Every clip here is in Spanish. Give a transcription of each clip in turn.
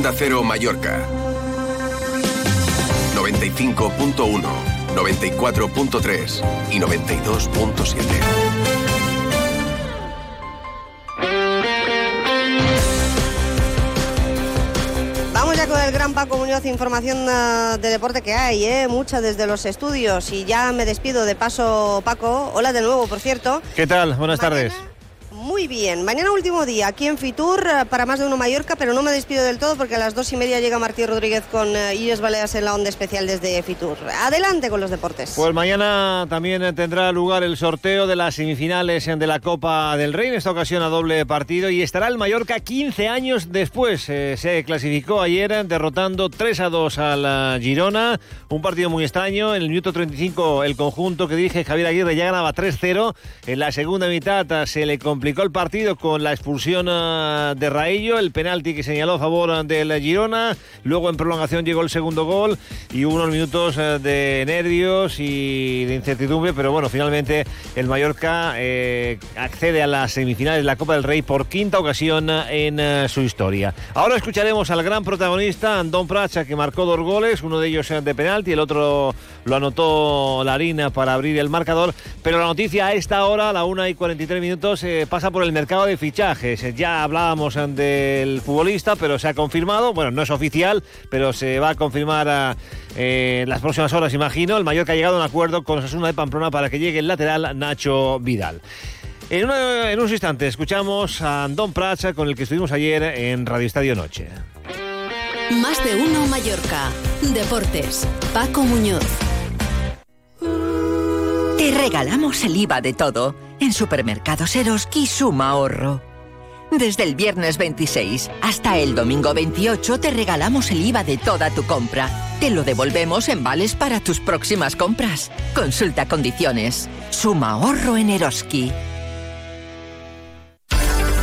Onda Cero Mallorca. 95.1, 94.3 y 92.7. Vamos ya con el gran Paco Muñoz, información uh, de deporte que hay, ¿eh? mucha desde los estudios. Y ya me despido de paso, Paco. Hola de nuevo, por cierto. ¿Qué tal? Buenas Mañana- tardes. Muy bien. Mañana último día aquí en Fitur eh, para más de uno Mallorca, pero no me despido del todo porque a las dos y media llega Martí Rodríguez con eh, Illes Baleas en la onda especial desde Fitur. Adelante con los deportes. Pues mañana también eh, tendrá lugar el sorteo de las semifinales de la Copa del Rey, en esta ocasión a doble partido, y estará el Mallorca 15 años después. Se clasificó ayer derrotando 3 a 2 a la Girona, un partido muy extraño. En el minuto 35 el conjunto que dirige Javier Aguirre ya ganaba 3-0. En la segunda mitad se le complicó el partido con la expulsión eh, de Raillo, el penalti que señaló a favor eh, del Girona. Luego en prolongación llegó el segundo gol y hubo unos minutos eh, de nervios y de incertidumbre, pero bueno, finalmente el Mallorca eh, accede a las semifinales de la Copa del Rey por quinta ocasión en eh, su historia. Ahora escucharemos al gran protagonista, Andón Pracha, que marcó dos goles, uno de ellos de penalti, el otro lo anotó Larina para abrir el marcador, pero la noticia a esta hora, a la 1 y 43 minutos, eh, pasa por el mercado de fichajes. Ya hablábamos eh, del futbolista, pero se ha confirmado, bueno, no es oficial, pero se va a confirmar a, eh, las próximas horas, imagino. El Mallorca ha llegado a un acuerdo con Osasuna de Pamplona para que llegue el lateral Nacho Vidal. En, una- en unos instantes escuchamos a Andón Pracha, con el que estuvimos ayer en Radio Estadio Noche. Más de uno Mallorca. Deportes. Paco Muñoz. Te regalamos el IVA de todo en Supermercados Eroski Suma Ahorro. Desde el viernes 26 hasta el domingo 28 te regalamos el IVA de toda tu compra. Te lo devolvemos en vales para tus próximas compras. Consulta condiciones. Suma Ahorro en Eroski.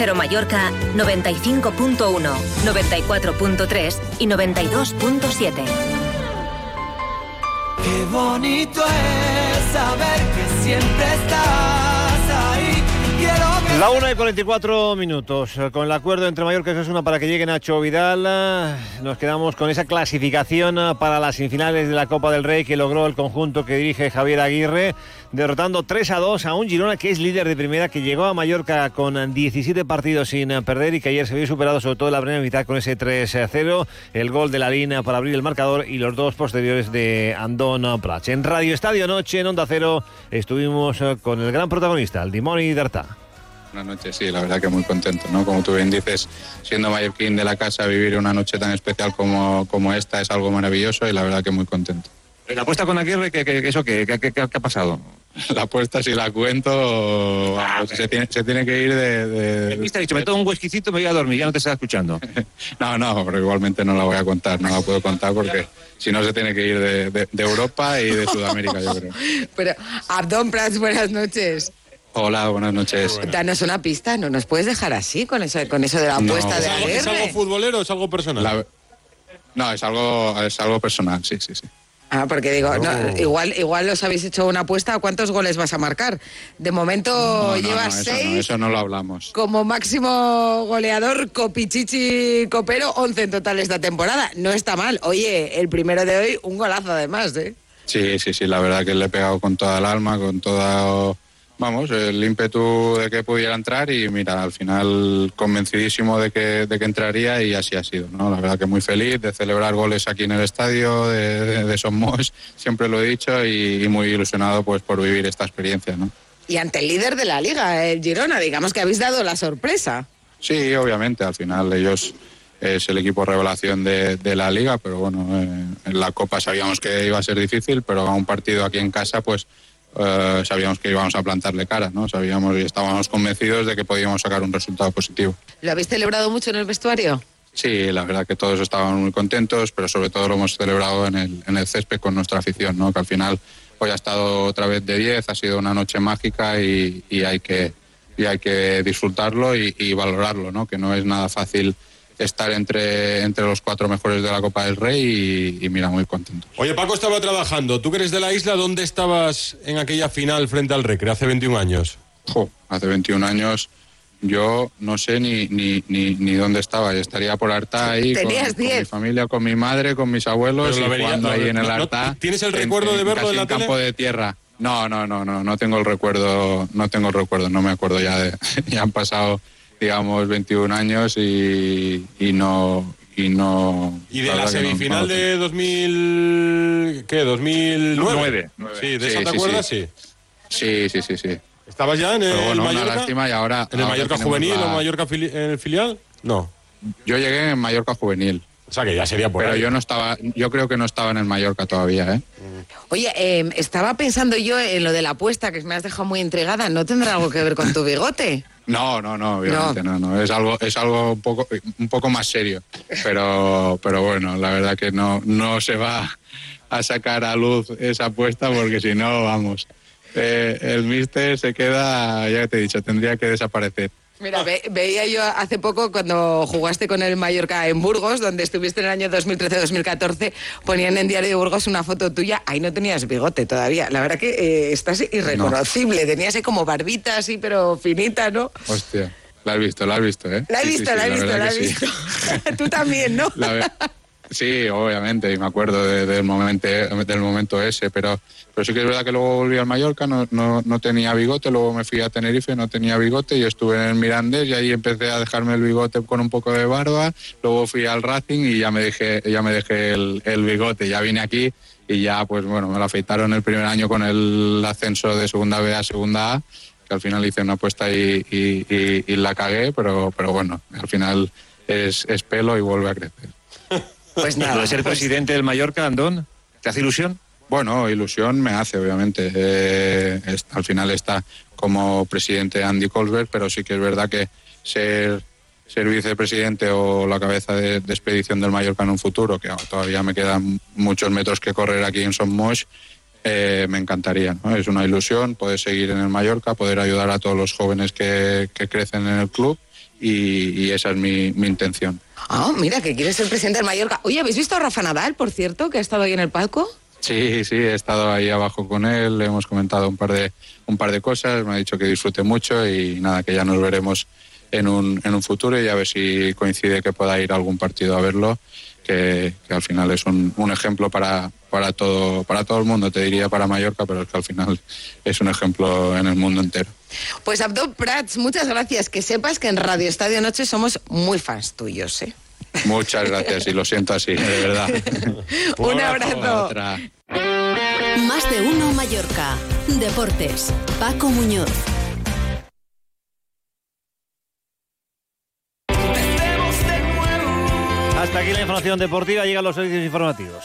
Cero Mallorca 95.1, 94.3 y 92.7. Qué bonito es saber que siempre estás La 1 y 44 minutos. Eh, Con el acuerdo entre Mallorca y Osasuna para que llegue Nacho Vidal, eh, nos quedamos con esa clasificación eh, para las semifinales de la Copa del Rey que logró el conjunto que dirige Javier Aguirre, derrotando 3 a 2 a un Girona que es líder de primera, que llegó a Mallorca con 17 partidos sin perder y que ayer se vio superado sobre todo en la primera mitad con ese 3 a 0, el gol de la línea para abrir el marcador y los dos posteriores de Andón Prats. En Radio Estadio Noche, en Onda Cero, estuvimos con el gran protagonista, el Dimoni Dartà. Buenas noches, sí, la verdad que muy contento, ¿no? Como tú bien dices, siendo mallorquín de la casa, vivir una noche tan especial como, como esta es algo maravilloso y la verdad que muy contento. La apuesta con Aguirre, ¿qué, qué, eso qué, qué, qué- qué ha pasado? La apuesta, si la cuento, vamos, se, tiene, se tiene que ir de... de- El ha dicho, me tomo un whiskycito, me voy a dormir, ya no te estaba escuchando. No, no, pero igualmente no la voy a contar, no la puedo contar porque si no se tiene que ir de, de- de Europa y de Sudamérica, yo creo. Pero, Abdón Prats, buenas noches. Hola, buenas noches. Danos una pista, no nos puedes dejar así con eso, con eso de la No. apuesta de ¿Es algo- ¿Es algo futbolero o es algo personal? La- no, es algo, es algo personal, sí, sí, sí. Ah, porque digo, no, igual, igual os habéis hecho una apuesta, ¿cuántos goles vas a marcar? De momento No, no, llevas eso seis. no, eso no lo hablamos. Como máximo goleador, Copichichi Copero, 11 en total esta temporada. No está mal. Oye, el primero de hoy, un golazo además, ¿eh? Sí, sí, sí, la verdad que le he pegado con toda el alma, con toda, vamos, el ímpetu de que pudiera entrar y mira, al final convencidísimo de que, de que entraría y así ha sido, ¿no? La verdad que muy feliz de celebrar goles aquí en el estadio de, de, de Somos, siempre lo he dicho y, y muy ilusionado pues por vivir esta experiencia, ¿no? Y ante el líder de la liga, el Girona, digamos que habéis dado la sorpresa. Sí, obviamente, al final ellos es el equipo revelación de, de la liga, pero bueno, eh, en la Copa sabíamos que iba a ser difícil, pero a un partido aquí en casa, pues eh, sabíamos que íbamos a plantarle cara, ¿no? Sabíamos y estábamos convencidos de que podíamos sacar un resultado positivo. ¿Lo habéis celebrado mucho en el vestuario? Sí, la verdad que todos estaban muy contentos, pero sobre todo lo hemos celebrado en el, en el césped con nuestra afición, ¿no? que al final hoy ha estado otra vez de 10, ha sido una noche mágica y, y hay, que, y hay que disfrutarlo y, y valorarlo, ¿no? que no es nada fácil estar entre, entre los cuatro mejores de la Copa del Rey y, y mira, muy contento. Oye, Paco estaba trabajando. ¿Tú que eres de la isla, dónde estabas en aquella final frente al Recre hace 21 años? Jo, hace 21 años yo no sé ni, ni, ni, ni dónde estaba. Yo estaría por Arta ahí con, mi 10. familia, con mi madre, con mis abuelos y vería- jugando lo- ahí en el no- no- Arta. ¿tienes el en- recuerdo de verlo casi en la campo tele? de tierra. No, no, no, no, no tengo el recuerdo, no tengo el recuerdo, no me acuerdo ya de, ya han pasado, digamos, 21 años y, y no, y no. Y de la no- semifinal no de 2000... ¿Qué? ¿2009? Nueve, nueve. Sí, ¿de Sí, esa te sí, acuerdas? sí. Sí. Sí, sí, sí, sí. ¿Estabas ya en el Pero bueno, una Mallorca? lástima y ahora. ¿En el ahora Mallorca juvenil la- o Mallorca fili- en el filial? No. Yo llegué en Mallorca juvenil. O sea que ya sería por Pero ahí. yo no estaba, yo creo que no estaba en el Mallorca todavía, ¿eh? Oye, eh, estaba pensando yo en lo de la apuesta, que me has dejado muy intrigada. ¿No tendrá algo que ver con tu bigote? No, no, no, obviamente no, no. Es algo, es algo un poco, un poco más serio. Pero, pero bueno, la verdad que no, no se va a sacar a luz esa apuesta porque si no, vamos, eh, el míster se queda, ya te he dicho, tendría que desaparecer. Mira, ve- veía yo hace poco cuando jugaste con el Mallorca en Burgos, donde estuviste en el año 2013-2014, ponían en Diario de Burgos una foto tuya, ahí no tenías bigote todavía. La verdad que eh, estás irreconocible, tenías como barbita así, pero finita, ¿no? Hostia, la has visto, la has visto, ¿eh? La he Sí, sí, visto, sí, la he visto, la he visto. Tú también, ¿no? La Sí, obviamente, y me acuerdo de- del, momento, del momento ese, pero, pero sí que es verdad que luego volví al Mallorca, no, no, no tenía bigote, luego me fui a Tenerife, no tenía bigote, y estuve en el Mirandés y ahí empecé a dejarme el bigote con un poco de barba, luego fui al Racing y ya me dejé, ya me dejé el, el bigote, ya vine aquí y ya pues bueno, me lo afeitaron el primer año con el ascenso de segunda B a segunda A, que al final hice una apuesta y, y- la cagué, pero, pero bueno, al final es, es pelo y vuelve a crecer. Pues ¿Lo nada. de ser pues- presidente del Mallorca, Andón? ¿Te hace ilusión? Bueno, ilusión me hace, obviamente. Eh, es- al final está como presidente Andy Colbert, pero sí que es verdad que ser, ser vicepresidente o la cabeza de, de expedición del Mallorca en un futuro, que todavía me quedan muchos metros que correr aquí en Son Moix, eh, me encantaría. ¿no? Es una ilusión poder seguir en el Mallorca, poder ayudar a todos los jóvenes que, que crecen en el club y, y esa es mi, mi intención. Ah, mira, que quieres ser presidente del Mallorca. Oye, ¿habéis visto a Rafa Nadal, por cierto, que ha estado ahí en el palco? Sí, sí, he estado ahí abajo con él, le hemos comentado un par de un par de cosas, me ha dicho que disfrute mucho y nada, que ya nos veremos en un, en un futuro y a ver si coincide que pueda ir a algún partido a verlo, que, que al final es un, un ejemplo para, para todo para todo el mundo, te diría para Mallorca, pero es que al final es un ejemplo en el mundo entero. Pues Abdo Prats, muchas gracias. Que sepas que en Radio Estadio Noche somos muy fans tuyos, ¿eh? Muchas gracias y lo siento así, de verdad. Un abrazo. Más de uno Mallorca. Deportes. Paco Muñoz. Hasta aquí la información deportiva, llegan los servicios informativos.